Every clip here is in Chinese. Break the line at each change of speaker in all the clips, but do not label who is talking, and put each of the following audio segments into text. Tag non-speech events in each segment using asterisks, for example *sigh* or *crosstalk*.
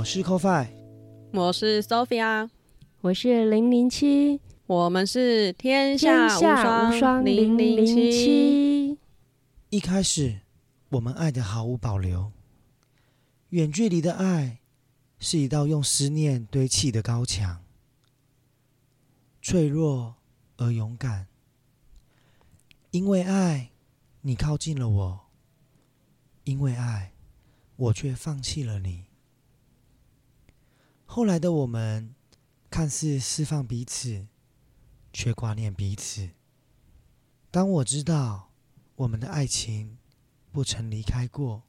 我是 CoFi，
我是 Sophia，
我是零零七，
我们是天
天
下
下无双零零
七。
七。
一开始我们爱的毫无保留，远距离的爱是一道用思念堆砌的高墙，脆弱而勇敢。因为爱，你靠近了我；因为爱，我却放弃了你。后来的我们，看似释放彼此，却挂念彼此。当我知道我们的爱情不曾离开过，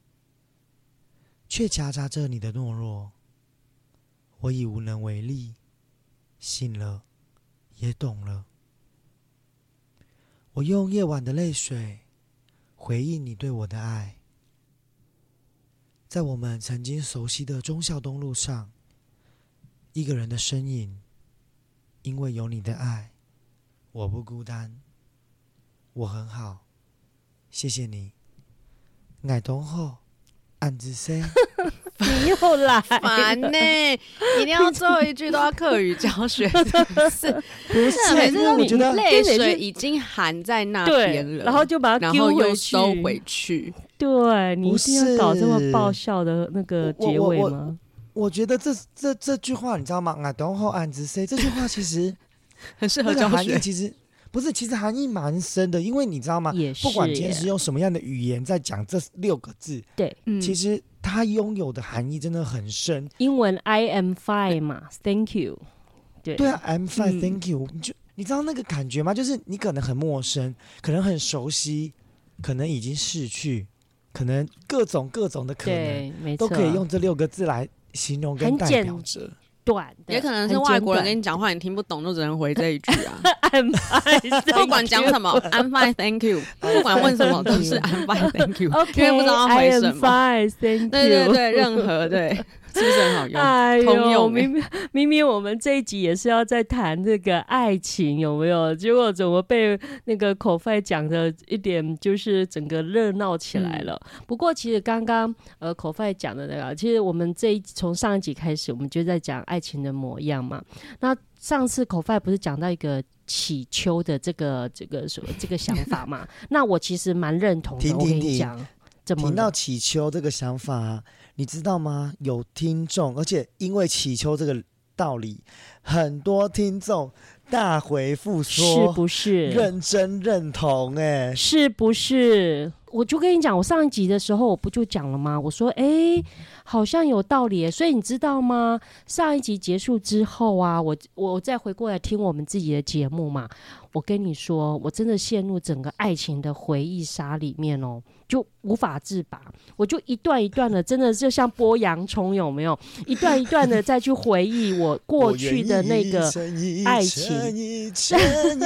却夹杂着你的懦弱，我已无能为力。醒了，也懂了。我用夜晚的泪水回忆你对我的爱，在我们曾经熟悉的忠孝东路上。一个人的身影，因为有你的爱，我不孤单，我很好，谢谢你。爱东后，暗自 say，*laughs*
你又来，
烦呢、一定要最后一句都要课语教学，是 *laughs* 不是？
不是
是每次都
我觉得
泪水已经含在那边，了，
然后就把它丢回去。
收回去。
对你一定要搞这么爆笑的那个结尾吗？
我觉得这这这句话你知道吗？爱东后，暗自 say 这句话其实 *laughs*
很适合
那个
教学。
含义其实不是，其实含义蛮深的，因为你知道吗？
也是
不管今天是用什么样的语言在讲这六个字，
对，
嗯
其实它拥有的含义真的很深。
英文 I am fine 嘛，Thank you。对
对啊，I'm fine,
嗯
thank you。你就你知道那个感觉吗？就是你可能很陌生，可能很熟悉，可能已经逝去，可能各种各种的可能都可以用这六个字来形容跟代
很简
表着。
短的，
也可能是外国人跟你讲话，你听不懂，就只能回这一句啊。*laughs*
I'm fine，
不管讲什么，*laughs* I'm fine, thank you。不管问什么，都是 I'm fine, thank you。*laughs* 因为不知道要回什么。
fine，Thank you。
对对对，任何对，是不是很好用？*laughs*
哎呦，
通用欸
明明明明我们这一集也是要在谈这个爱情，有没有？结果怎么被那个口费讲的一点就是整个热闹起来了？不过其实刚刚呃口费讲的那个，其实我们这一从上一集开始，我们就在讲爱情的模样嘛。那上次口费不是讲到一个乞求的这个这个什么这个想法嘛？*laughs* 那我其实蛮认同的。我跟你讲，怎么
听到
了
祈求这个想法啊，你知道吗？有听众，而且因为祈求这个道理，很多听众大回复说是
不是？
认真认同、哎，
是不是？我就跟你讲，我上一集的时候我不就讲了吗？我说，哎、好像有道理耶。所以你知道吗？上一集结束之后啊，我我再回过来听我们自己的节目嘛，我跟你说，我真的陷入整个爱情的回忆杀里面哦，就无法自拔。我就一段一段的，真的就像剥洋葱，有没有？一段一段的再去回忆我过去的那个爱情
一层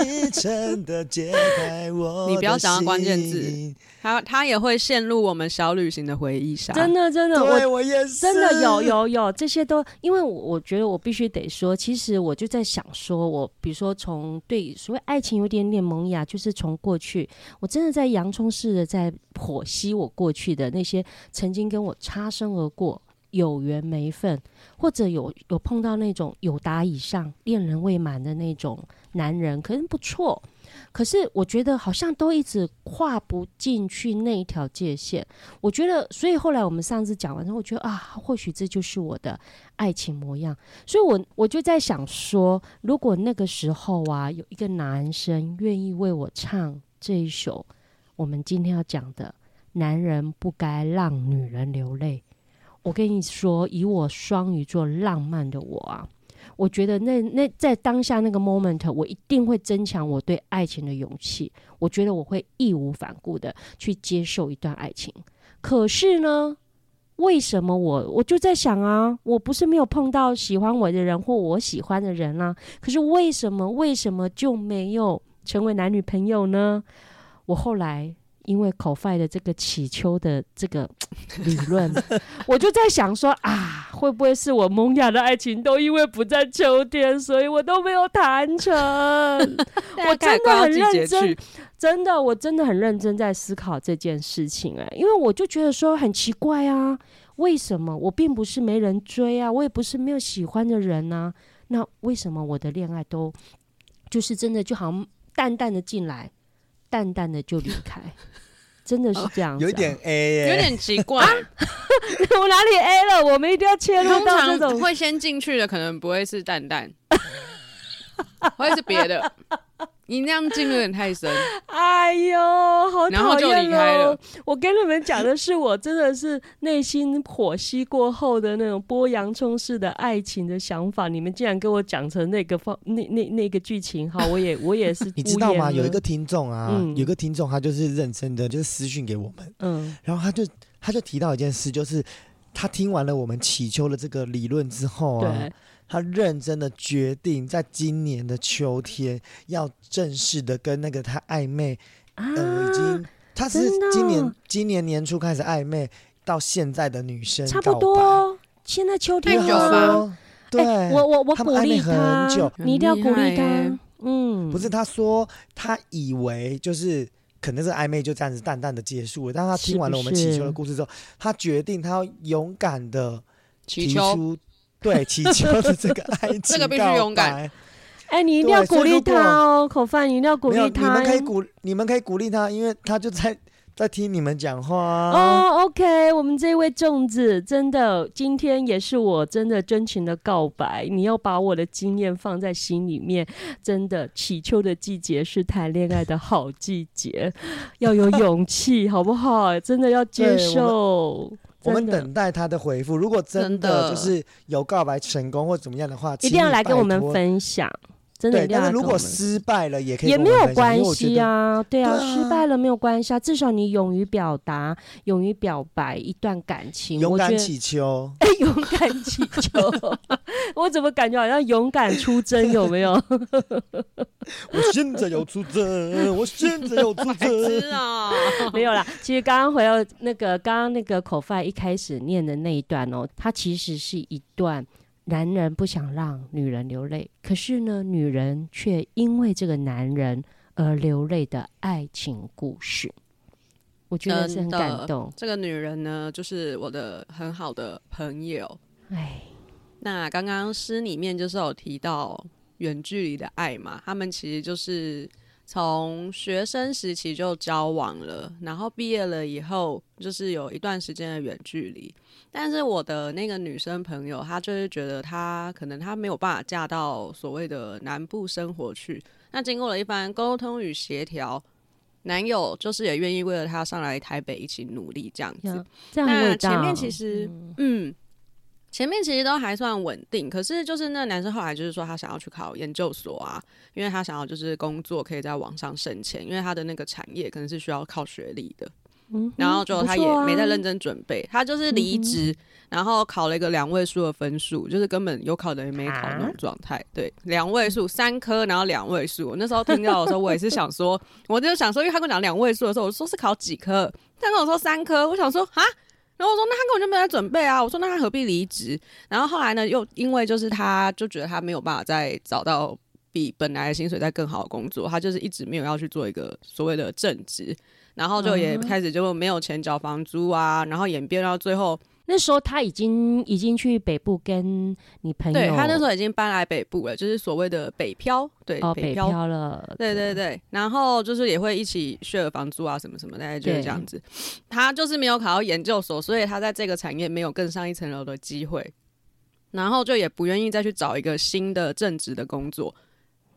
一层的揭开我
你不要讲到关键字他他也会陷入我们小旅行的回忆杀。
真的真的，我
我也是，
真的有有有，这些都，因为我我觉得我必须得说，其实我就在想说，我比如说从对所谓爱情有点点萌芽，就是从过去，我真的在洋葱似的在剖析我过去的那些曾经跟我擦身而过。有缘没分，或者有有碰到那种有达以上、恋人未满的那种男人，可能不错。可是我觉得好像都一直跨不进去那一条界限。我觉得，所以后来我们上次讲完之后，我觉得啊，或许这就是我的爱情模样。所以我我就在想说，如果那个时候啊，有一个男生愿意为我唱这一首我们今天要讲的“男人不该让女人流泪”，我跟你说，以我双鱼座浪漫的我啊，我觉得那那在当下那个 moment，我一定会增强我对爱情的勇气。我觉得我会义无反顾的去接受一段爱情。可是呢，为什么我我就在想啊，我不是没有碰到喜欢我的人或我喜欢的人啊，可是为什么为什么就没有成为男女朋友呢？我后来因为口饭的这个祈求的这个 *tsk* 理论，*laughs* 我就在想说啊，会不会是我萌芽的爱情都因为不在秋天，所以我都没有谈成？*laughs* 我真的很认真，真的，我真的很认真在思考这件事情哎、因为我就觉得说很奇怪啊，为什么我并不是没人追啊，我也不是没有喜欢的人啊，那为什么我的恋爱都就是真的就好像淡淡的进来，淡淡的就离开，真的是这样子啊、
有一点 A 欸，
有点奇怪。*laughs*
我哪里 A 了？我们一定要切入
通
到这种
常会先进去的，可能不会是蛋蛋，*laughs* 会是别的。你那样进有点太深，
哎呦，好
然后就
讨厌
离开了
喽！我跟你们讲的是，我真的是内心火熄过后的那种剥洋葱式的爱情的想法。你们竟然给我讲成那个方那那那个剧情，好，我也我也是 *laughs*
你知道吗？有一个听众啊，
嗯
有个听众他就是认真的，就是私讯给我们，
嗯
然后他就他就提到一件事，就是他听完了我们祈求的这个理论之后啊
对，
他认真的决定在今年的秋天要正式的跟那个他暧昧，
啊，
呃，已经他是今年今年年初开始暧昧到现在的女生
差不，多。现在秋天
因为他
太久了。吧
说对，
哎我我我
他
鼓励
们暧昧很
他
久，
你一定要鼓励他。嗯，
不是他说他以为就是。可能这个暧昧就这样子淡淡的结束了，但他听完了我们祈求的故事之后，他决定他要勇敢的提出 *laughs* 对祈求的这个爱情，*laughs*
这个必须勇敢。
哎，你一定要鼓励他哦，口饭，你一定要鼓励他。
你们可以鼓，你们可以鼓励他，因为他就在 *laughs* 在听你们讲话啊。
哦，OK，我们这位粽子真的今天也是我真的真情的告白，你要把我的经验放在心里面。真的，祈秋的季节是谈恋爱的好季节，要有勇气，好不好？真的要接受。
我们等待他的回复。如果真
真的
的就是有告白成功或怎么样的话，
一定要来跟我们。分享。真的一
对，
定要
但是如果失败了，也可以
也没有关系啊，对啊，
对啊
失败了没有关系啊，至少你勇于表达，勇于表白一段感情，
勇
我觉得
敢祈求。
哎，*laughs* 勇敢祈求，*laughs* 我怎么感觉好像勇敢出征？有没有？*laughs*
我现在要出征，我现在要出征。
痴啊！
没有啦。其实刚刚回到那个刚刚那个口饭一开始念的那一段哦，它其实是一段男人不想让女人流泪，可是呢，女人却因为这个男人而流泪的爱情故事。我觉得是很感动。
这个女人呢，就是我的很好的朋友。
哎，
那刚刚诗里面就是有提到远距离的爱嘛，他们其实就是从学生时期就交往了，然后毕业了以后，就是有一段时间的远距离。但是我的那个女生朋友，她就是觉得她可能她没有办法嫁到所谓的南部生活去。那经过了一番沟通与协调，男友就是也愿意为了她上来台北一起努力这样子。
呀这样
那。前面其实，嗯，前面其实都还算稳定，可是就是那个男生后来就是说他想要去考研究所啊，因为他想要就是工作可以在网上省钱，因为他的那个产业可能是需要靠学历的，
嗯
然后就他也没在认真准备，他就是离职，然后考了一个两位数的分数，就是根本有考等于没考那种状态。对，两位数三科，然后两位数。我那时候听到的时候，我也是想说，我就想说，因为他跟我讲两位数的时候，我说是考几科，他跟我说三科，我想说啊。然后我说，那他根本就没有在准备啊！我说，那他何必离职？然后后来呢，又因为就是他就觉得他没有办法再找到比本来的薪水再更好的工作，他就是一直没有要去做一个所谓的正职，然后就也开始就没有钱缴房租啊，然后演变到最后，
那时候他已经已经去北部跟你朋友，
对他那时候已经搬来北部了，就是所谓的北漂，对，
哦北
漂。
漂了，
对对对，然后就是也会一起 share 房租啊，什么什么，大概就是这样子。他就是没有考到研究所，所以他在这个产业没有更上一层楼的机会，然后就也不愿意再去找一个新的正职的工作。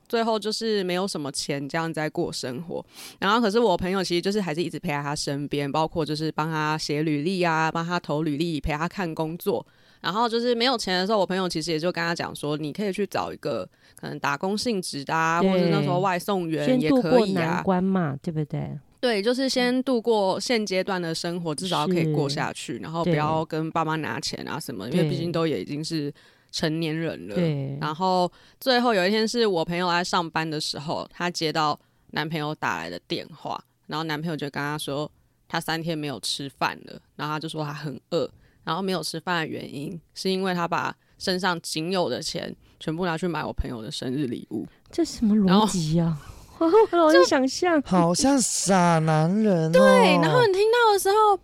最后就是没有什么钱，这样在过生活。然后可是我朋友其实就是还是一直陪在他身边，包括就是帮他写履历啊，帮他投履历，陪他看工作。然后就是没有钱的时候，我朋友其实也就跟他讲说，你可以去找一个可能打工性质的、啊，或者是那时候外送员也可以啊
难。关嘛，对不对？
对，就是先度过现阶段的生活，至少可以过下去，然后不要跟爸妈拿钱啊什么，因为毕竟都也已经是成年人了。
对，
然后最后有一天是我朋友在上班的时候，她接到男朋友打来的电话，然后男朋友就跟她说，他三天没有吃饭了，然后他就说他很饿，然后没有吃饭的原因是因为他把身上仅有的钱全部拿去买我朋友的生日礼物。
这什么逻辑呀？*laughs* 我很容易想象。
好像傻男人、哦。
对，然后你听到的时候，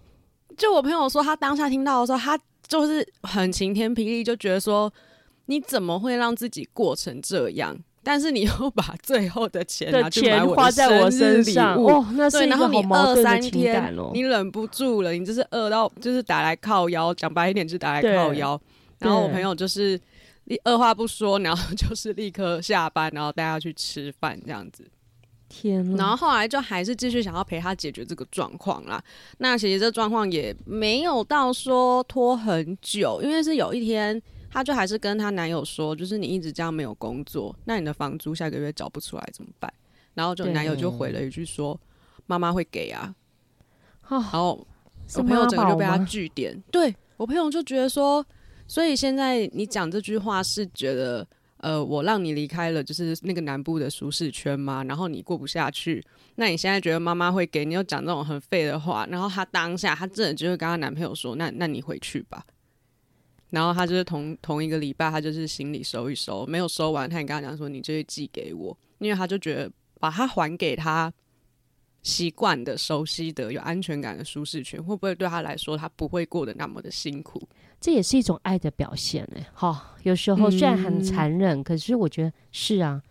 就我朋友说，他当下听到的时候，他就是很晴天霹雳，就觉得说，你怎么会让自己过成这样？但是你又把最后的钱拿去买我的
花在我
生日礼
身上，
物
哦，那是
对，
一
然后你
个好矛
饿三
盾的情
天
感哦，。
你忍不住了，你就是饿到就是打来靠腰，讲白一点就是打来靠腰。然后我朋友就是立二话不说，然后 *laughs* 就是立刻下班，然后带他去吃饭这样子。
天哪！
然后后来就还是继续想要陪他解决这个状况啦。那其实这状况也没有到说拖很久，因为是有一天，她就还是跟她男友说，就是你一直这样没有工作，那你的房租下个月找不出来怎么办？然后就男友就回了一句说：“妈妈会给啊。”
哦
然后我朋友整个就被他据点，对我朋友就觉得说，所以现在你讲这句话是觉得，呃，我让你离开了就是那个南部的舒适圈吗？然后你过不下去，那你现在觉得妈妈会给你又讲这种很废的话，然后她当下她真的就会跟她男朋友说，那那你回去吧。然后她就是同同一个礼拜，她就是行李收一收，没有收完，她也跟她讲说，你就会寄给我，因为她就觉得把它还给她习惯的、熟悉的、有安全感的舒适圈，会不会对他来说，他不会过得那么的辛苦？
这也是一种爱的表现哎。好，有时候虽然很
嗯
残忍，可是我觉得是啊，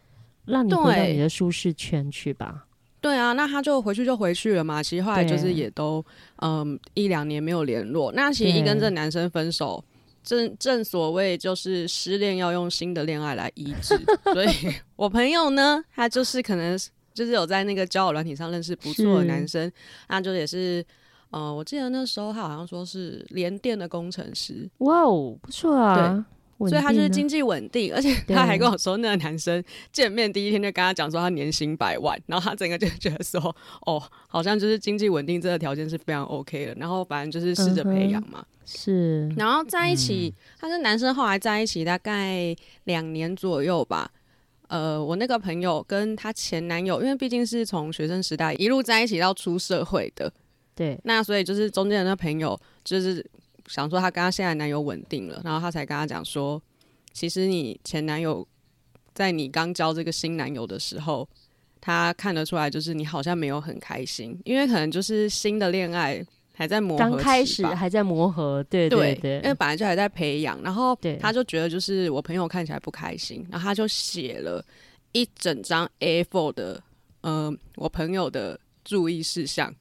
让你回到
对
你的舒适圈去吧。
对啊，那他就回去就回去了嘛。其实后来就是也都嗯一两年没有联络。那其实一跟这男生分手，正正所谓就是失恋要用新的恋爱来医治。*laughs* 所以我朋友呢，他就是可能就是有在那个交友软体上认识不错的男生，那就也是。呃，我记得那时候他好像说是联电的工程师，
哇哦，不错啊，对
所以他就是经济稳定，而且他还跟我说，那个男生见面第一天就跟他讲说他年薪百万，然后他整个就觉得说，哦，好像就是经济稳定这个条件是非常 OK 的，然后反正就是试着培养嘛，
是
然后在一起，他跟男生后来在一起大概两年左右吧。呃，我那个朋友跟她前男友，因为毕竟是从学生时代一路在一起到出社会的，
对，
那所以就是中间的那朋友，就是想说她跟她现在男友稳定了，然后她才跟她讲说，其实你前男友在你刚交这个新男友的时候，他看得出来就是你好像没有很开心，因为可能就是新的恋爱还在磨合
刚开始
期
还在磨合，对
对
对
因为本来就还在培养，然后他就觉得就是我朋友看起来不开心，然后他就写了一整张 A4 的，呃，我朋友的注意事项，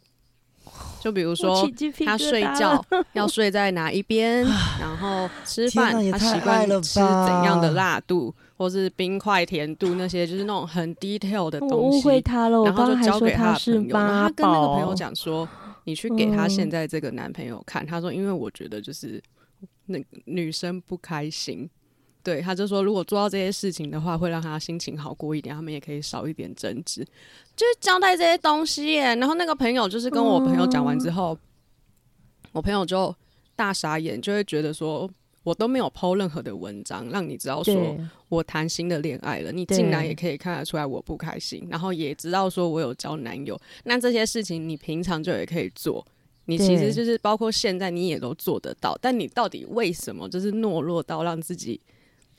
就比如
我
说他睡觉 *laughs* 要睡在哪一边，*sighs* 然后吃饭他习惯吃怎样的辣度，或是冰块甜度那些，就是那种很 detail 的
我
东西。
误会他了，我
然后就
刚刚还说
交给他朋友，然后他跟那个朋友
宝，
讲说，你去给他
嗯
现在这个男朋友看，他说因为我觉得就是那女生不开心，对，他就说如果做到这些事情的话，会让他心情好过一点，他们也可以少一点争执，就是交代这些东西耶。然后那个朋友就是跟我朋友讲完之后，我朋友就大傻眼，就会觉得说。我都没有 PO 任何的文章，让你知道说我谈新的恋爱了，你
对。
竟然也可以看得出来我不开心，然后也知道说我有交男友，那这些事情你平常就也可以做，你其实就是包括现在你也都做得到，但你到底为什么就是懦弱到让自己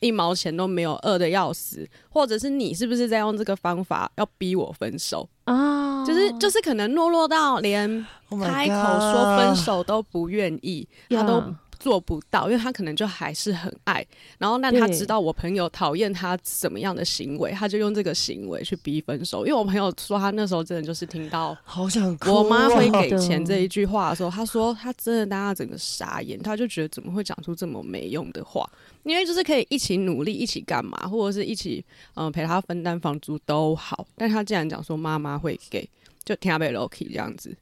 一毛钱都没有，饿的要死，或者是你是不是在用这个方法要逼我分手？
啊，
就是就是可能懦弱到连
Oh
开口说分手都不愿意，他都
呀
做不到，因为他可能就还是很爱。然后，那他知道我朋友讨厌他什么样的行为，他就用这个行为去逼分手。因为我朋友说，他那时候真的就是听到
好想。
我妈会给钱这一句话的时候，他说他真的当他整个傻眼，他就觉得怎么会讲出这么没用的话？因为就是可以一起努力，一起干嘛，或者是一起嗯、呃陪他分担房租都好，但他竟然讲说妈妈会给，就听被 Loki 这样子。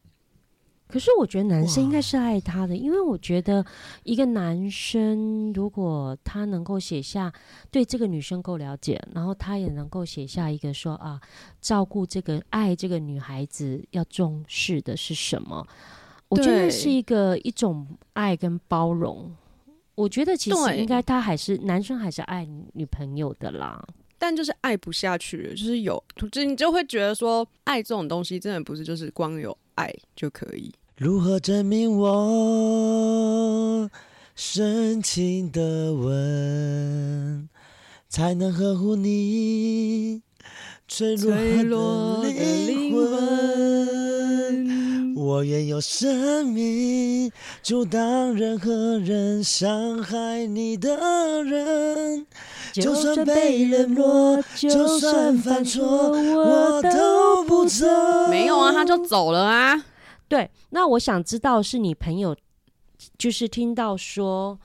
可是我觉得男生应该是爱她的，因为我觉得一个男生如果他能够写下对这个女生够了解，然后他也能够写下一个说啊，照顾这个爱这个女孩子要重视的是什么，我觉得
对
是一个一种爱跟包容。我觉得其实应该他还是男生还是爱女朋友的啦。
但就是爱不下去了，就是有，就你就会觉得说，爱这种东西真的不是就是光有爱就可以。
如何证明我深情的吻，才能呵护你脆弱的
灵
魂？我愿用生命阻挡任何人伤害你的人。就算被冷落，就算犯错，我都不走。
没有啊，他就走了啊。
对，那我想知道是你朋友，就是听到说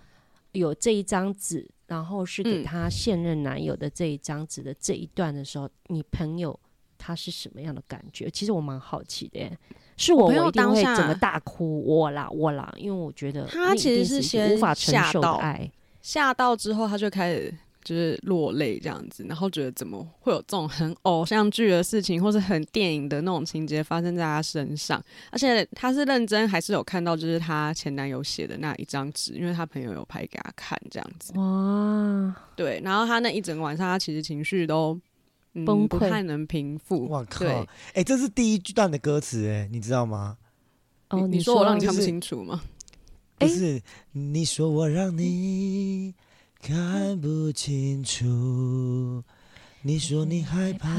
有这一张纸，然后是给
嗯
他现任男友的这一张纸的这一段的时候，你朋友他是什么样的感觉？其实我蛮好奇的耶。是我，
我
一定会整个大哭，我啦，我啦，因为我觉得
他其实
是
先
无法承受的爱。
吓到之后，他就开始就是落泪这样子，然后觉得怎么会有这种很偶像剧的事情，或是很电影的那种情节发生在他身上？而且他是认真还是有看到就是她前男友写的那一张纸，因为他朋友有拍给他看这样子。
哇，
对，然后他那一整个晚上，他其实情绪都。嗯、
崩溃
不太能平复。
我靠！
对
哎、这是第一段的歌词，哎，你知道吗？
哦，
你
你
说我让你看不清楚吗？
哎
不是，你说我让你看不清楚，你说你害怕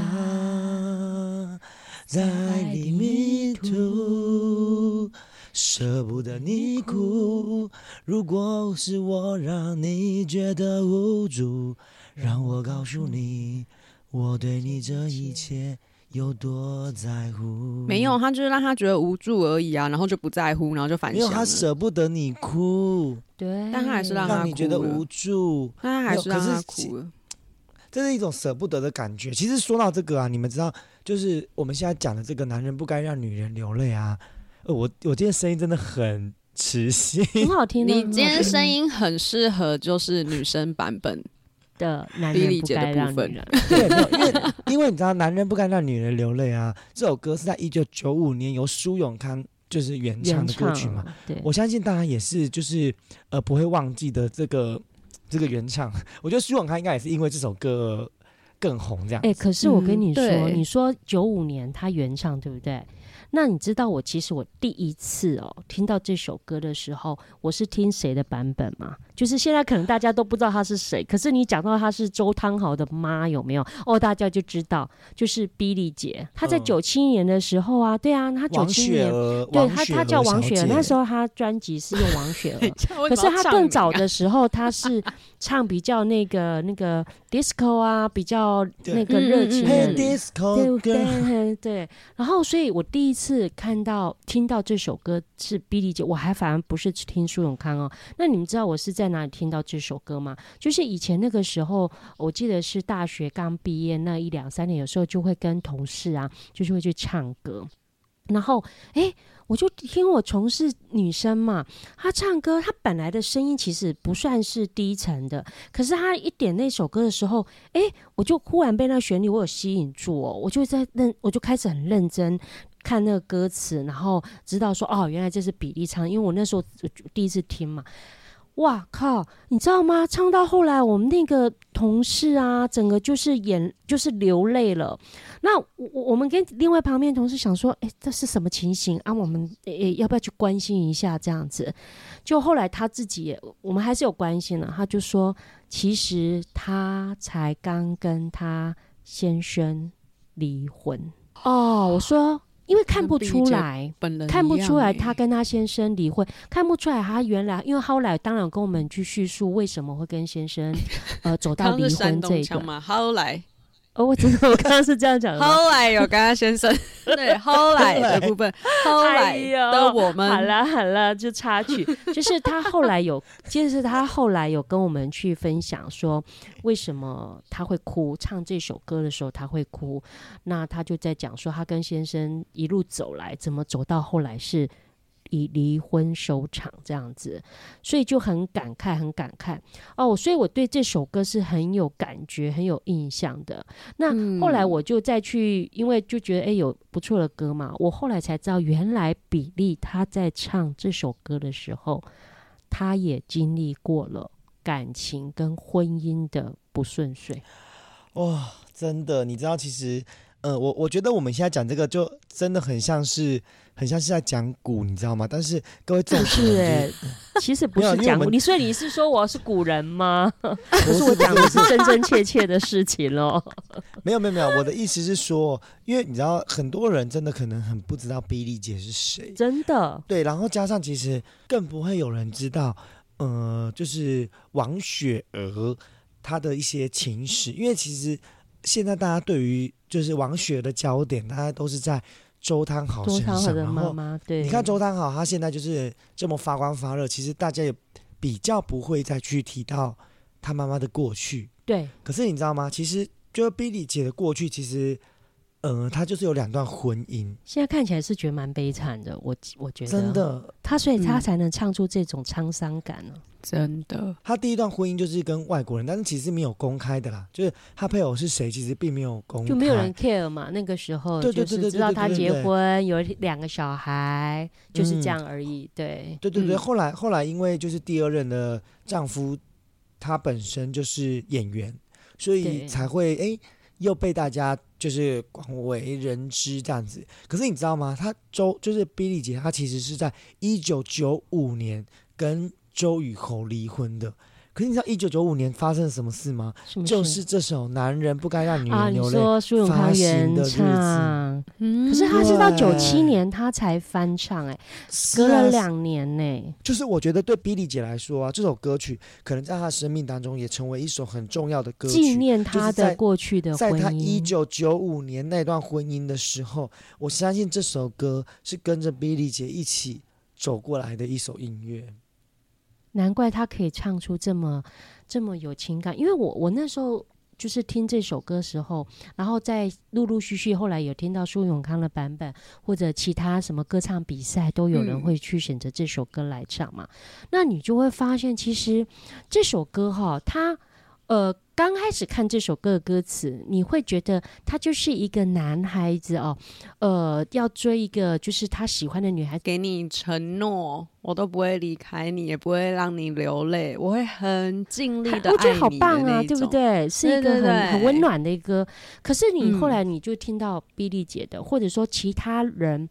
在爱里迷途，舍不得你哭。如果是我让你觉得无助，让我告诉你，我对你这一切有多在乎。
没有，他就是让他觉得无助而已啊，然后就不在乎，然后就反
因为，他。舍不得你哭。
对，
但他还是让他
让你觉得无助，
但他还是让他哭了。
这是一种舍不得的感觉。其实说到这个啊，你们知道，就是我们现在讲的这个男人不该让女人流泪啊。呃，我我今天声音真的很磁性，
很好听的。
你今天声音很适合就是女生版本，
的男人不该
部分
让女人。*laughs*
对，没有，因为因为你知道，男人不该让女人流泪啊。这首歌是在一九九五年由苏永康就是原唱的歌曲嘛。
对，
我相信大家也是就是呃不会忘记的这个这个原唱。我觉得苏永康应该也是因为这首歌更红这样。
哎、可是我跟
嗯
你说，
对
你说九五年他原唱对不对？那你知道我其实我第一次哦听到这首歌的时候，我是听谁的版本吗？就是现在可能大家都不知道她是谁，可是你讲到她是周汤豪的妈有没有？哦，大家就知道，就是比利姐，她在
嗯
九七年的时候啊，对啊，她九
王
七年，对她她叫王雪儿，那时候她专辑是用王雪儿。可 *laughs*
可
是她更早的时候，她是唱比较那个那个 disco 啊，比较那个热情的
，disco
对对对。然后，所以我第一次看到听到这首歌是 Billy 姐，我还反而不是听苏永康哦。那你们知道我是在哪里听到这首歌吗？就是以前那个时候，我记得是大学刚毕业那一两三年，有时候就会跟同事啊，就是会去唱歌。然后，哎，我就听我同事女生嘛，她唱歌，她本来的声音其实不算是低沉的，可是她一点那首歌的时候，哎，我就忽然被那旋律我有吸引住哦，我就在认，我就开始很认真看那个歌词，然后知道说哦，原来这是比利唱，因为我那时候第一次听嘛。哇靠！你知道吗？唱到后来，我们那个同事啊，整个就是眼就是流泪了。那我我们跟另外旁边同事想说，哎、这是什么情形啊？我们诶、要不要去关心一下这样子？就后来他自己也，我们还是有关心了。他就说，其实他才刚跟他先生离婚哦。我说，因为看不出来。
本人
看不出来他跟他先生离婚，看不出来他原来，因为后来当然跟我们去叙述为什么会跟先生呃走到 *laughs* 离婚这一段。
嘛，后来
哦，我真的我刚刚是这样讲的。
后来有刚刚先生，*laughs* 对，后来的部分，后来的我们，
好了好了，就插曲，就是他后来有，*laughs* 就是他后来有跟我们去分享说，为什么他会哭，唱这首歌的时候他会哭，那他就在讲说他跟先生一路走来，怎么走到后来是以离婚收场这样子，所以就很感慨，很感慨哦。所以我对这首歌是很有感觉、很有印象的。那
嗯
后来我就再去，因为就觉得诶有不错的歌嘛，我后来才知道，原来比利他在唱这首歌的时候，他也经历过了感情跟婚姻的不顺遂。
哇，真的，你知道，其实，呃，我我觉得我们现在讲这个，就真的很像是，很像是在讲古，你知道吗？但是各位重
不是诶，其实不是讲古你，所以你是说我是古人吗？*laughs* *laughs*
不
不是我讲的是真真切切的事情哦。*laughs*
没有没有没有，我的意思是说，因为你知道，很多人真的可能很不知道比利姐是谁，
真的，
对，然后加上其实更不会有人知道，呃，就是王雪娥她的一些情史，因为其实现在大家对于就是王雪的焦点，大家都是在周汤豪
周
身上，然后
妈妈，对，
你看周汤豪，他现在就是这么发光发热，其实大家也比较不会再去提到他妈妈的过去。
对，
可是你知道吗？其实就是 Billy 姐的过去，其实，呃，他就是有两段婚姻，
现在看起来是觉得蛮悲惨的，我我觉得。
真，的。
他所以他
嗯
才能唱出这种沧桑感呢、
真的，
他第一段婚姻就是跟外国人，但是其实没有公开的啦，就是他配偶是谁，其实并没有公开，
就没有人 care 嘛。那个时候
对对对对
就是知道他结婚有两个小孩，就是
嗯
这样而已。对，
对对对，
嗯。
后来后来因为就是第二任的丈夫，他本身就是演员，所以才会哎又被大家就是广为人知这样子。可是你知道吗？他周就是 Billy 姐，她其实是在一九九五年跟周雨侯离婚的。可是你知道一九九五年发生了什么事吗？就是这首《男人不该让女人流泪》
说苏永康
发行
原
的日子
唱，
嗯
可是他是到九七年他才翻唱、哎，
啊
隔了两年呢、
就是我觉得对比利姐来说啊，这首歌曲可能在她生命当中也成为一首很重要的歌曲。
纪念他
就是在
的过去的
在
婚
她一
姻。
九九五年那段婚姻的时候，我相信这首歌是跟着比利姐一起走过来的一首音乐。
难怪他可以唱出这么这么有情感，因为我我那时候就是听这首歌时候，然后在陆陆续续后来有听到苏永康的版本，或者其他什么歌唱比赛，都有人会去选择这首歌来唱嘛。那你就会发现，其实这首歌哈，它呃刚开始看这首歌的歌词，你会觉得他就是一个男孩子哦，呃，要追一个就是他喜欢的女孩子。
给你承诺，我都不会离开你，也不会让你流泪，我会很尽力的
我觉得好棒啊？对不对？是一个很很温暖的一个。可是你后
嗯
来你就听到比利姐的，或者说其他人，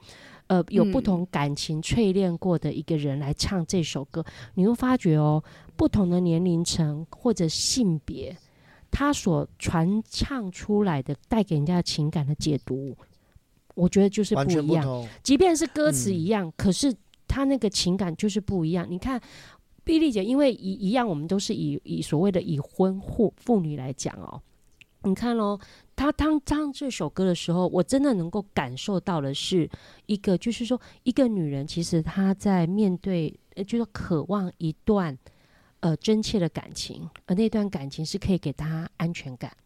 呃，有不
嗯
同感情淬炼过的一个人来唱这首歌，你会发觉哦，不同的年龄层或者性别，他所传唱出来的带给人家的情感的解读，我觉得就是
完
不一样。即便是歌词
嗯
一样，可是他那个情感就是不一样。你看，碧丽姐，因为一一样，我们都是以以所谓的已婚妇妇女来讲哦。你看喽，她当唱这首歌的时候，我真的能够感受到的是一个，就是说，一个女人其实她在面对，呃，就是渴望一段呃真切的感情，而那段感情是可以给他安全感，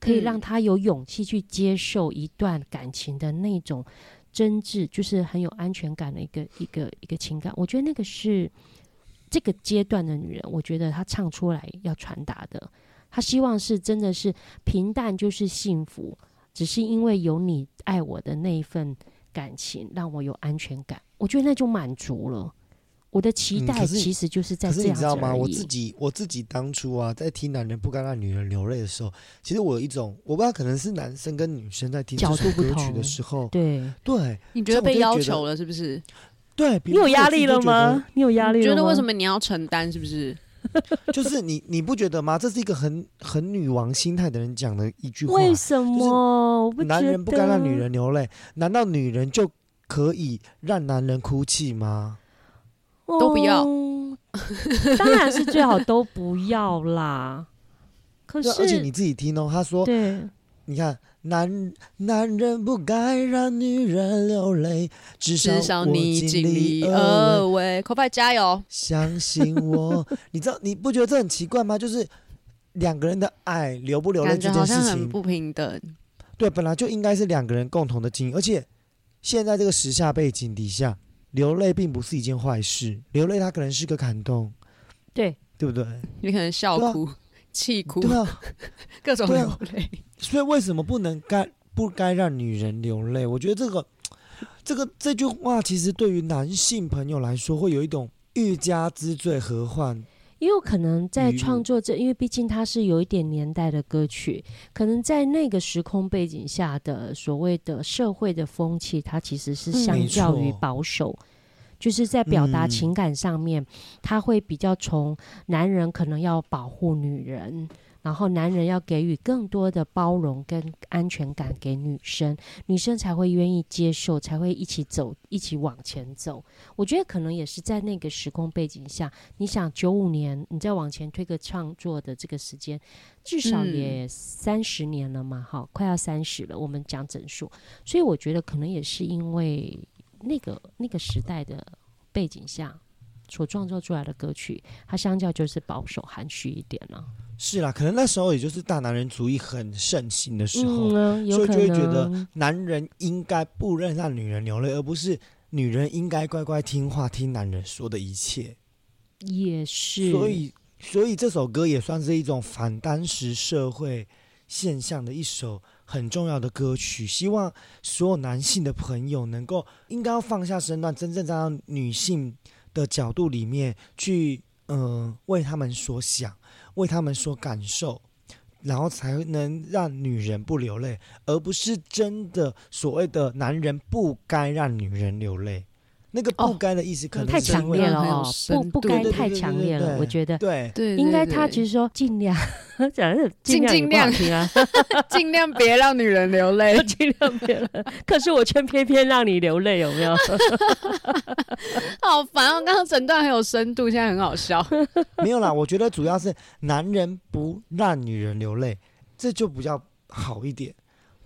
可以
嗯
让他有勇气去接受一段感情的那种真挚，就是很有安全感的一个一个一个情感。我觉得那个是这个阶段的女人，我觉得她唱出来要传达的，她希望是真的是平淡就是幸福，只是因为有你爱我的那一份感情，让我有安全感。我觉得那就满足了。我的期待其实就是在
可是
这样子
你知道吗？我自。己我自己当初啊，在听《男人不该让女人流泪》的时候，其实我有一种我不知道，可能是男生跟女生在听这
角度不
首歌曲的时候，
对，
对
你觉得被要求了是不是？
对，
你有压力了吗？？你有压力？
觉得为什么你要承担？是不是？*laughs*
就是你你不觉得吗？这是一个很很女王心态的人讲的一句话。
为什么？
男人不该让女人流泪，难道女人就可以让男人哭泣吗？
都不要
哦当然是最好都不要啦。*laughs* 可
是，而且你，自己听哦，他说，
对，
你看，男男人不该让女人流泪，至少
至少你尽
尽力
力
而
而
为。
为，口派加油！
相信我，*laughs* 你知道你不觉得这很奇怪吗？就是两个人的爱流不流泪这件事情，
不平等。
对，本来就应该是两个人共同的经营，而且现在这个时下背景底下，流泪并不是一件坏事，流泪它可能是个感动，
对，
对不对？*laughs*
你可能笑哭、气哭，
对啊，
各种流泪。
所以为什么不能该不该让女人流泪？我觉得这个这个这句话其实对于男性朋友来说，会有一种欲加之罪何患？
也有可能在创作这，因为毕竟它是有一点年代的歌曲，可能在那个时空背景下的所谓的社会的风气，它其实是
嗯
相较于保守。就是在表达
嗯
情感上面，他会比较从男人可能要保护女人，然后男人要给予更多的包容跟安全感给女生，女生才会愿意接受，才会一起走，一起往前走。我觉得可能也是在那个时空背景下，你想九五年，你再往前推个创作的这个时间，至少
嗯
也三十年了嘛，哈，快要三十了。我们讲整数，所以我觉得可能也是因为那个那个时代的背景下所创作出来的歌曲，它相较就是保守含蓄一点了、
是啦，可能那时候也就是大男人主义很盛行的时候，所以就会觉得。男人应该不能让女人流泪，而不是女人应该乖乖听话，听男人说的一切。
也是，
所以，所以这首歌也算是一种反当时社会现象的一首很重要的歌曲。希望所有男性的朋友能够应该要放下身段，真正站到女性的角度里面去，嗯、为他们所想，为他们所感受。然后才能让女人不流泪，而不是真的所谓的男人不该让女人流泪。那个不
哦
该的意思可能
太强烈了哦，不不该太强烈了，我觉得。
对
对，
应该他其实说尽量 *laughs* 讲的
尽尽量
听啊，*laughs*
尽量别让女人流泪。*laughs*
尽量别了。可是我却偏偏让你流泪，有没有？
好烦哦！刚刚整段很有深度，现在很好笑。
没有啦，我觉得主要是男人不让女人流泪，这就比较好一点。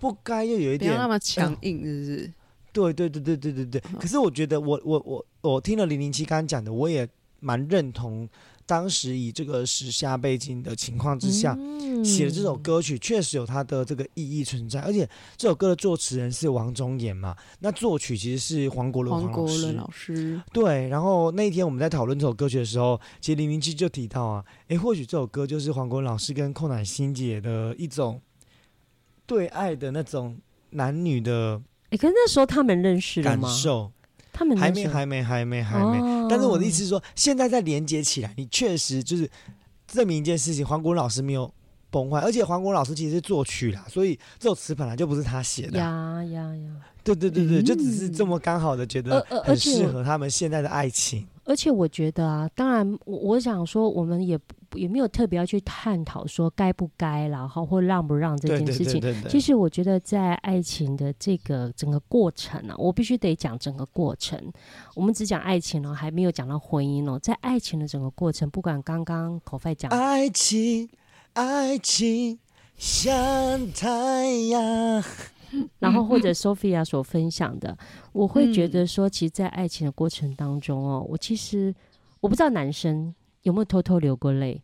不该又有一点
不要那么强硬，是不是？
对对对对对对对。
嗯
可是我觉得我我我我听了零零七刚刚讲的，我也蛮认同。当时以这个时下背景的情况之下，
嗯
写的这首歌曲确实有它的这个意义存在，而且这首歌的作词人是王中岩嘛，那作曲其实是黄国伦
黄国
黄老师
伦。老师，
对，然后那一天我们在讨论这首歌曲的时候，其实零零七就提到啊，诶，或许这首歌就是黄国伦老师跟寇乃馨姐的一种对爱的那种男女的
哎，可是那时候他们认识了
感
吗？
受，
他们
还没，还没，还没，还没。
哦
但是我的意思是说，现在再连接起来，你确实就是证明一件事情，黄国伦老师没有崩坏，而且黄国伦老师其实是作曲啦，所以这首词本来就不是他写的啊、
呀呀呀！
对对对对，就只是这么刚好的觉得很适合他们现在的爱情。
而且我觉得啊，当然我我想说，我们也不也没有特别要去探讨说该不该然后，或让不让这件事情。
对对对，
其实我觉得，在爱情的这个整个过程啊，我必须得讲整个过程。我们只讲爱情哦，还没有讲到婚姻哦。在爱情的整个过程，不管刚刚口费讲，
爱情，爱情像太阳。*laughs*
然后或者 *laughs* Sophia 所分享的，我会觉
嗯
得说，其实，在爱情的过程当中哦，我其实我不知道男生有没有偷偷流过泪，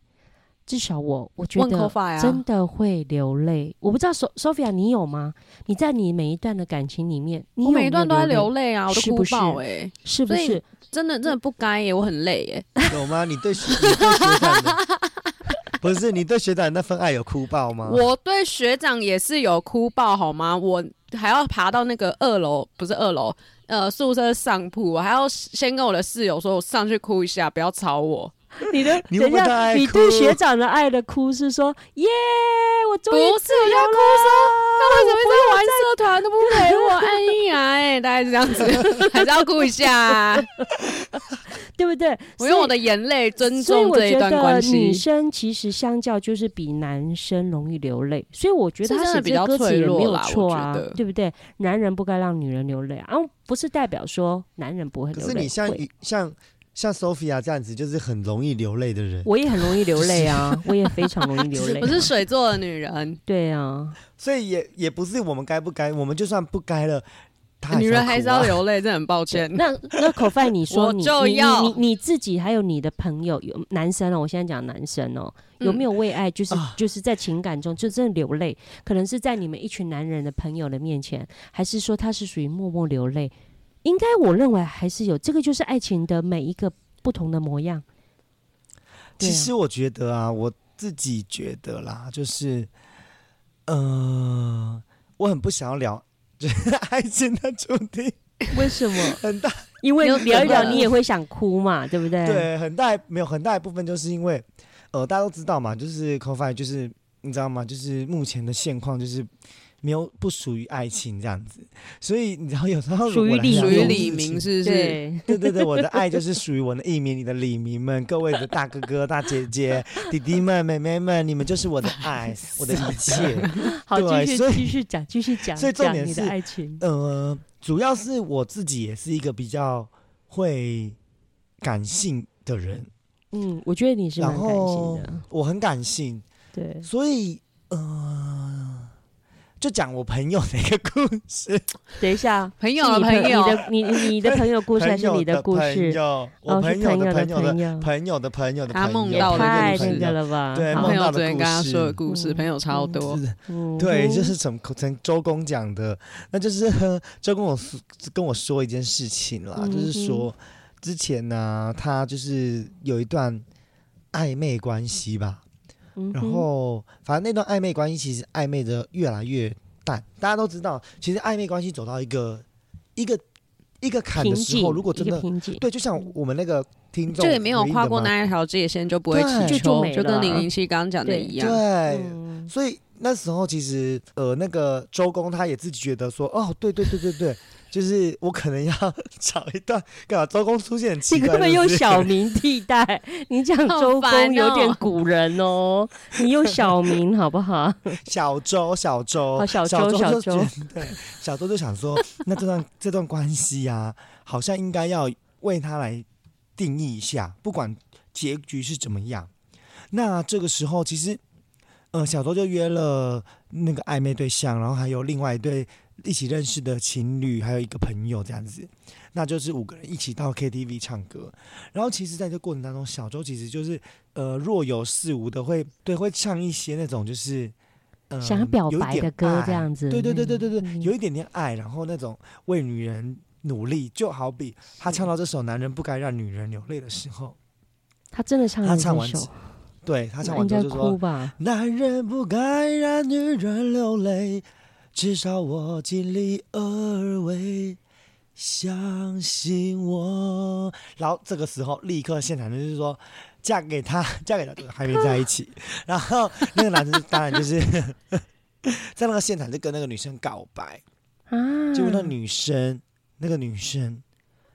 至少我我觉得真的会流泪。我不知道 So Sophia 你有吗？你在你每一段的感情里面，你
我
有有
每一段都在
流
流泪啊，我都哭
不
爆哎，
是不是？
真的真的不该耶，我很累耶。
有吗？你对学你对学长的 *laughs* 不是你对学长那份爱有哭爆吗？
我对学长也是有哭爆好吗？我还要爬到那个二楼，不是二楼，呃，宿舍上铺，我还要先跟我的室友说，我上去哭一下，不要吵我。*laughs*
你的 *laughs* 等一下，你对学长的爱的哭是说耶，我终
不是，我
于自由
在哭
了
说，他为什么在玩社团都不陪我？*laughs* 哎呀，哎，大概是这样子，还是要哭一下、啊。
对不对？
我用我的眼泪尊重这一段关系
女。生其实相较就是比男生容易流泪，所以我觉得他写
的
歌词
较脆
也没有错啊对不对？男人不该让女人流泪啊，不是代表说男人不会流泪。
可是你像
会
像像 Sophia 这样子，就是很容易流泪的人，
我也很容易流泪啊，*laughs* 我也非常容易流泪啊。
我是水做的女人，
对啊，
所以也也不是我们该不该，我们就算不该了，他
女人还是要流泪，这很抱歉。
那那口饭，*laughs* 你说你你
就要
你你你自己还有你的朋友有男生哦，我现在讲男生哦，有没有为爱就是、
啊
就是在情感中就真的流泪？可能是在你们一群男人的朋友的面前，还是说他是属于默默流泪？应该我认为还是有，这个就是爱情的每一个不同的模样。啊
其实我觉得啊，我自己觉得啦，就是，呃，我很不想要聊就是 *laughs* 爱情的主题，
为什么？*laughs*
很大
因为聊一聊你也会想哭嘛，对不对？
对很大没有很大一部分就是因为，呃，大家都知道嘛，就是 c o f i 就是你知道吗？就是目前的现况就是没有不属于爱情这样子，所以你知道有时候
属于李
属于李明是不是？
对，
对对对，我的爱就是属于我的艺名，你的李明们，各位的大哥哥、大姐姐、弟弟们、妹妹们，你们就是我的爱，*laughs* 我的一切。
好，
对
继续
所以
继续讲，继续讲，
所以重
讲你的
点是
爱情。
呃，主要是我自己也是一个比较会感性的人，
嗯，我觉得你是蛮
然
感性
后
的，
我很感性，
对，
所以呃，就讲我朋友的一个故事，
等一下，
朋友
是你
的朋友。
你的你你的朋友故事还
朋友
是你的故
朋
事？
友，我朋友
朋友的
的朋友的
朋友，
朋友的朋友的
他
朋友，
也
梦到的
太那
故事。
个了吧？
对
好
朋友
梦到的故
昨天跟他说的
事
故事，
嗯
朋友超多。
对，
哼
就是从从周公讲的，那就是呵周公我说跟我说一件事情啦，
嗯
就是说之前呢、他就是有一段暧昧关系吧，然
嗯哼。
后反正那段暧昧关系其实暧昧的越来越淡，大家都知道，其实暧昧关系走到一个一个一个坎的时候，如果真的对，就像我们那个听众
就也没有跨过那一条界限，就不会
就就没
就跟
了。
零零七刚刚讲的一样。
对，
嗯。
所以那时候其实呃，那个周公他也自己觉得说，哦，对对对对对，*laughs* 就是我可能要找一段干嘛？周公出现很奇怪，
你根本用小名替代，你讲 *laughs* 周公有点
哦
古人哦，你用小名好不好？*laughs*
小周小周
哦小周
周
小周
对，小周就想说，那这段这段关系啊，好像应该要为他来定义一下，不管结局是怎么样。那这个时候其实。呃，小周就约了那个暧昧对象，然后还有另外一对一起认识的情侣，还有一个朋友这样子，那就是五个人一起到 KTV 唱歌。然后其实在这过程当中，小周其实就是呃若有似无的会对会唱一些那种就是呃
想要表白的歌这样子，
对对对对对对，
嗯
有一点点爱，然后那种为女人努力，就好比他唱到这首《男人不该让女人流泪》的时候，
他真的唱了这
他唱完
首，
对他唱完之后就说
吧？
男人不该让女人流泪，至少我尽力而为，相信我。然后这个时候立刻现场就是说，嫁给他，*laughs* 嫁给他，还没在一起。*laughs* 然后那个男生当然就是 *laughs* 在那个现场就跟那个女生告白，
啊，
结果那女生那个女生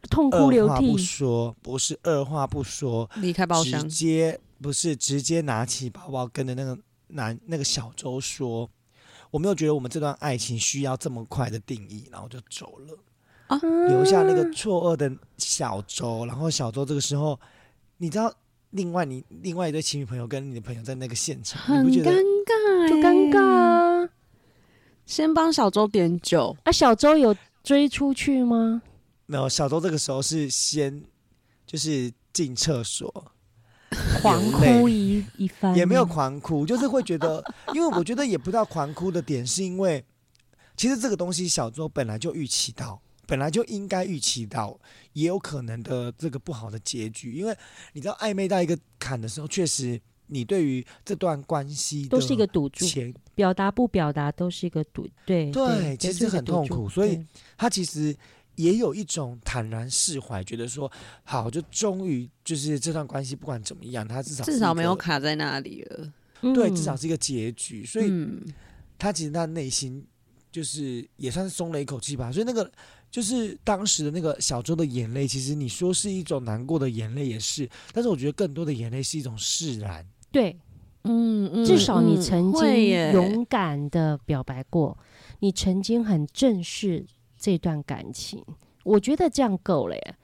痛哭流
涕不
涕，
说，不是二话不说，
离开包厢
直
厢，
接不是直接拿起包包跟着那个男那个小周说：“我没有觉得我们这段爱情需要这么快的定义。”然后就走了，留下那个错愕的小周。然后小周这个时候，你知道，另外你另外一对情侣朋友跟你的朋友在那个现场，
很尴
你不觉得？
尬，
就尴尬。啊！
先帮小周点酒，
啊，小周有追出去吗？
没有，小周这个时候是先就是进厕所，*laughs*
狂哭一一番，
也没有狂哭，就是会觉得，*laughs* 因为我觉得也不知道狂哭的点，是因为其实这个东西小周本来就预期到，本来就应该预期到，也有可能的这个不好的结局，因为你知道暧昧到一个坎的时候，确实你对于这段关系
都是一个赌注，
前，
表达不表达都是一个赌，对
对其实很痛苦所以他其实。也有一种坦然释怀，觉得说好，就终于就是这段关系不管怎么样，他至少
至少没有卡在那里了。
对，
嗯
至少是一个结局。所以
嗯，
他其实他内心就是也算是松了一口气吧。所以那个就是当时的那个小周的眼泪，其实你说是一种难过的眼泪也是，但是我觉得更多的眼泪是一种释然。
对，
嗯嗯
至少你
嗯
曾经
耶
勇敢的表白过，你曾经很正视这段感情，我觉得这样够了耶。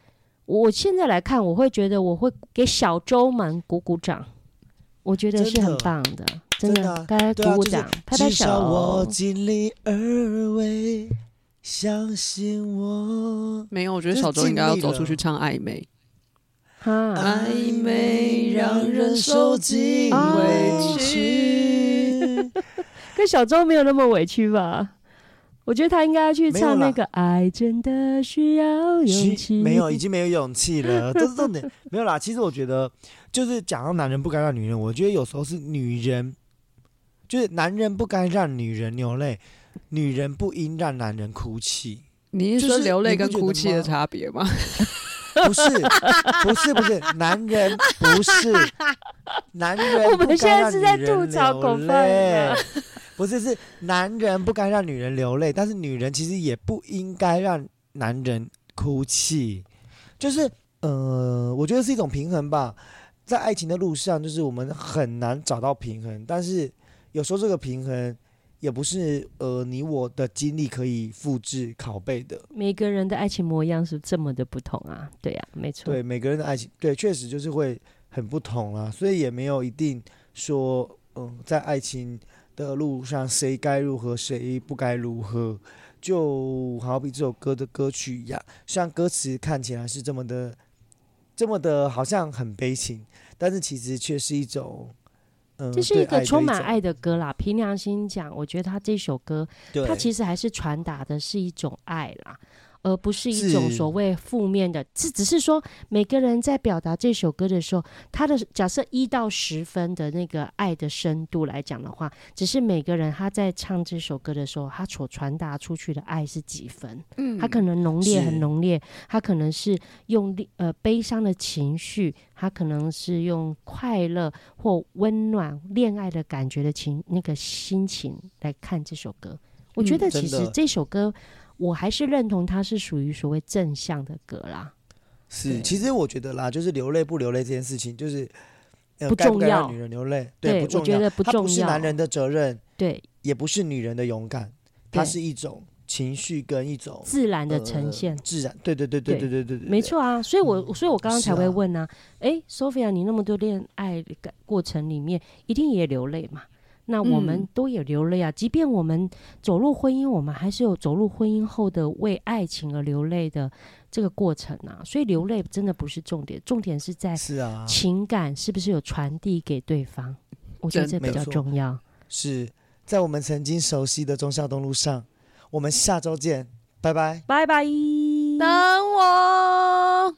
我现在来看，我会觉得我会给小周们鼓鼓掌，我觉得是很棒的，真
真的啊
该鼓鼓掌，拍拍
至少我
手。
尽力而为，相信我。
没有，我觉得小周应该要走出去唱暧昧。
哈，
暧昧让人受尽
啊
委屈。*laughs*
跟小周没有那么委屈吧？我觉得他应该要去唱那个《爱真的需要勇
其
气》。
没有，已经没有勇气了，*laughs* 这是重点。没有啦，其实我觉得，就是讲到男人不该让女人，我觉得有时候是女人，就是男人不该让女人流泪，女人不应让男人哭泣。
你是
就是
说流泪跟哭泣的差别吗？
不是，不是，不是，男人不是，*laughs* 男人
我们现在是在吐槽
流
狗饭
不是，是男人不该让女人流泪，但是女人其实也不应该让男人哭泣，就是呃，我觉得是一种平衡吧，在爱情的路上，就是我们很难找到平衡，但是有时候这个平衡也不是呃你我的经历可以复制拷贝的。
每个人的爱情模样是这么的不同啊，对呀、没错。
对每个人的爱情，对，确实就是会很不同啊，所以也没有一定说，嗯，在爱情的路上谁该如何，谁不该如何。就好比这首歌的歌曲一样，虽然歌词看起来是这么的、这么的，好像很悲情，但是其实却是一种，嗯，
这是一个充满爱的歌啦。凭良心讲，我觉得他这首歌，
对，
它其实还是传达的是一种爱啦，而不是一种所谓负面的。这只是说每个人在表达这首歌的时候，他的假设一到十分的那个爱的深度来讲的话，只是每个人他在唱这首歌的时候，他所传达出去的爱是几分。
嗯
他可能浓烈很浓烈，他可能是用力呃悲伤的情绪，他可能是用快乐或温暖恋爱的感觉的情那个心情来看这首歌。我觉
嗯
得其实这首歌，我还是认同它是属于所谓正向的歌啦。
是，其实我觉得啦，就是流泪不流泪这件事情，就是、呃、
不重要
女人流泪，
对
不重要，
我觉得不
它不
重要
是男人的责任，
对，
也不是女人的勇敢，它是一种情绪跟一种
自然的呈现。
呃自然，对对对对
对
对对对对，
没错啊，所以我，所以我刚刚才会问呢、诶 s o p h i a 你那么多恋爱的过程里面，一定也流泪嘛？那我们
嗯
都也流泪啊，即便我们走入婚姻，我们还是有走入婚姻后的为爱情而流泪的这个过程啊。所以流泪真的不是重点，重点是在
是啊，
情感是不是有传递给对方，我觉得这比较重要。
是在我们曾经熟悉的忠孝东路上，我们下周见，拜拜。
拜拜。
等我。